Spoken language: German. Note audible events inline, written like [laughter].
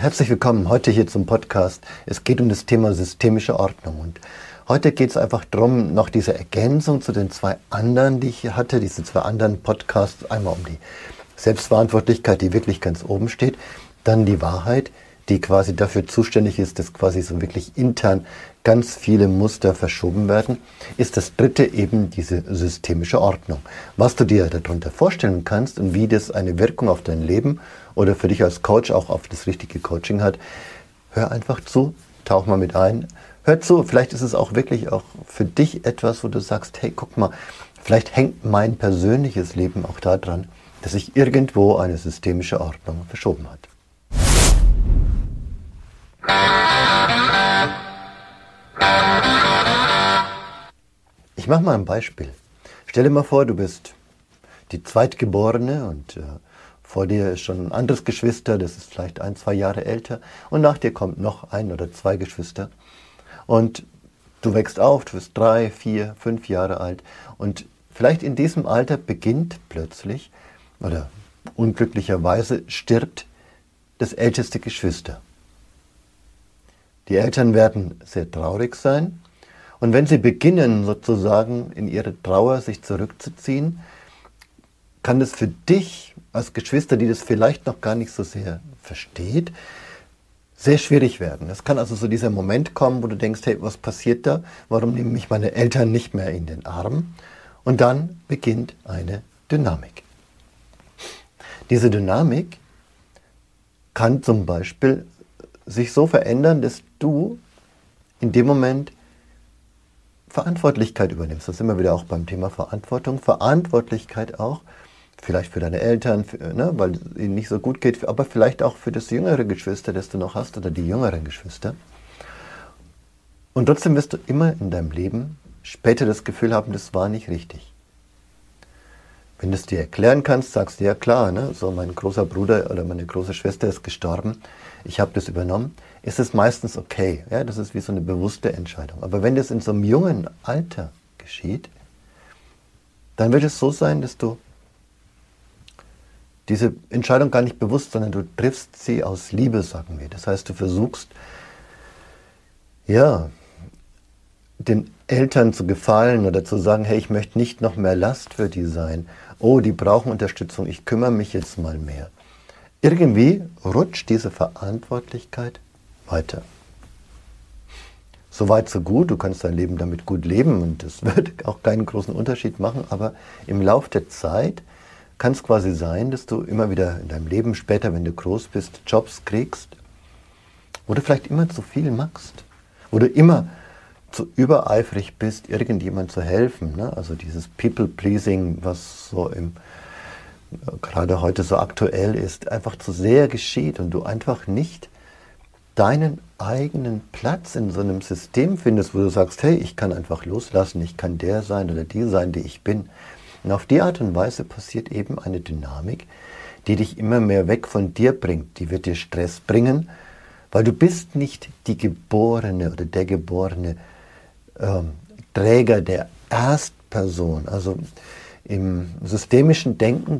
Herzlich willkommen heute hier zum Podcast. Es geht um das Thema systemische Ordnung. Und heute geht es einfach darum, noch diese Ergänzung zu den zwei anderen, die ich hier hatte, diese zwei anderen Podcasts. Einmal um die Selbstverantwortlichkeit, die wirklich ganz oben steht. Dann die Wahrheit, die quasi dafür zuständig ist, dass quasi so wirklich intern ganz viele Muster verschoben werden, ist das dritte eben diese systemische Ordnung. Was du dir darunter vorstellen kannst und wie das eine Wirkung auf dein Leben oder für dich als Coach auch auf das richtige Coaching hat, hör einfach zu, tauch mal mit ein, hör zu, vielleicht ist es auch wirklich auch für dich etwas, wo du sagst, hey, guck mal, vielleicht hängt mein persönliches Leben auch daran, dass sich irgendwo eine systemische Ordnung verschoben hat. Ich mache mal ein Beispiel. Stell dir mal vor, du bist die Zweitgeborene und äh, vor dir ist schon ein anderes Geschwister, das ist vielleicht ein, zwei Jahre älter und nach dir kommt noch ein oder zwei Geschwister und du wächst auf, du bist drei, vier, fünf Jahre alt und vielleicht in diesem Alter beginnt plötzlich oder unglücklicherweise stirbt das älteste Geschwister. Die Eltern werden sehr traurig sein. Und wenn sie beginnen, sozusagen in ihre Trauer sich zurückzuziehen, kann es für dich als Geschwister, die das vielleicht noch gar nicht so sehr versteht, sehr schwierig werden. Es kann also so dieser Moment kommen, wo du denkst, hey, was passiert da? Warum nehmen mich meine Eltern nicht mehr in den Arm? Und dann beginnt eine Dynamik. Diese Dynamik kann zum Beispiel sich so verändern, dass du in dem Moment Verantwortlichkeit übernimmst. Das ist immer wieder auch beim Thema Verantwortung. Verantwortlichkeit auch, vielleicht für deine Eltern, für, ne, weil es ihnen nicht so gut geht, aber vielleicht auch für das jüngere Geschwister, das du noch hast, oder die jüngeren Geschwister. Und trotzdem wirst du immer in deinem Leben später das Gefühl haben, das war nicht richtig. Wenn du es dir erklären kannst, sagst du ja klar, ne? so mein großer Bruder oder meine große Schwester ist gestorben, ich habe das übernommen, ist es meistens okay. Ja? Das ist wie so eine bewusste Entscheidung. Aber wenn das in so einem jungen Alter geschieht, dann wird es so sein, dass du diese Entscheidung gar nicht bewusst, sondern du triffst sie aus Liebe, sagen wir. Das heißt, du versuchst, ja, den Eltern zu gefallen oder zu sagen, hey, ich möchte nicht noch mehr Last für die sein. Oh, die brauchen Unterstützung, ich kümmere mich jetzt mal mehr. Irgendwie rutscht diese Verantwortlichkeit weiter. So weit, so gut, du kannst dein Leben damit gut leben und es [laughs] wird auch keinen großen Unterschied machen, aber im Laufe der Zeit kann es quasi sein, dass du immer wieder in deinem Leben später, wenn du groß bist, Jobs kriegst, wo du vielleicht immer zu viel machst, wo du immer zu übereifrig bist, irgendjemand zu helfen. Ne? Also dieses People-Pleasing, was so im, gerade heute so aktuell ist, einfach zu sehr geschieht und du einfach nicht deinen eigenen Platz in so einem System findest, wo du sagst, hey, ich kann einfach loslassen, ich kann der sein oder die sein, die ich bin. Und auf die Art und Weise passiert eben eine Dynamik, die dich immer mehr weg von dir bringt. Die wird dir Stress bringen, weil du bist nicht die Geborene oder der Geborene, ähm, Träger der Erstperson. Also im systemischen Denken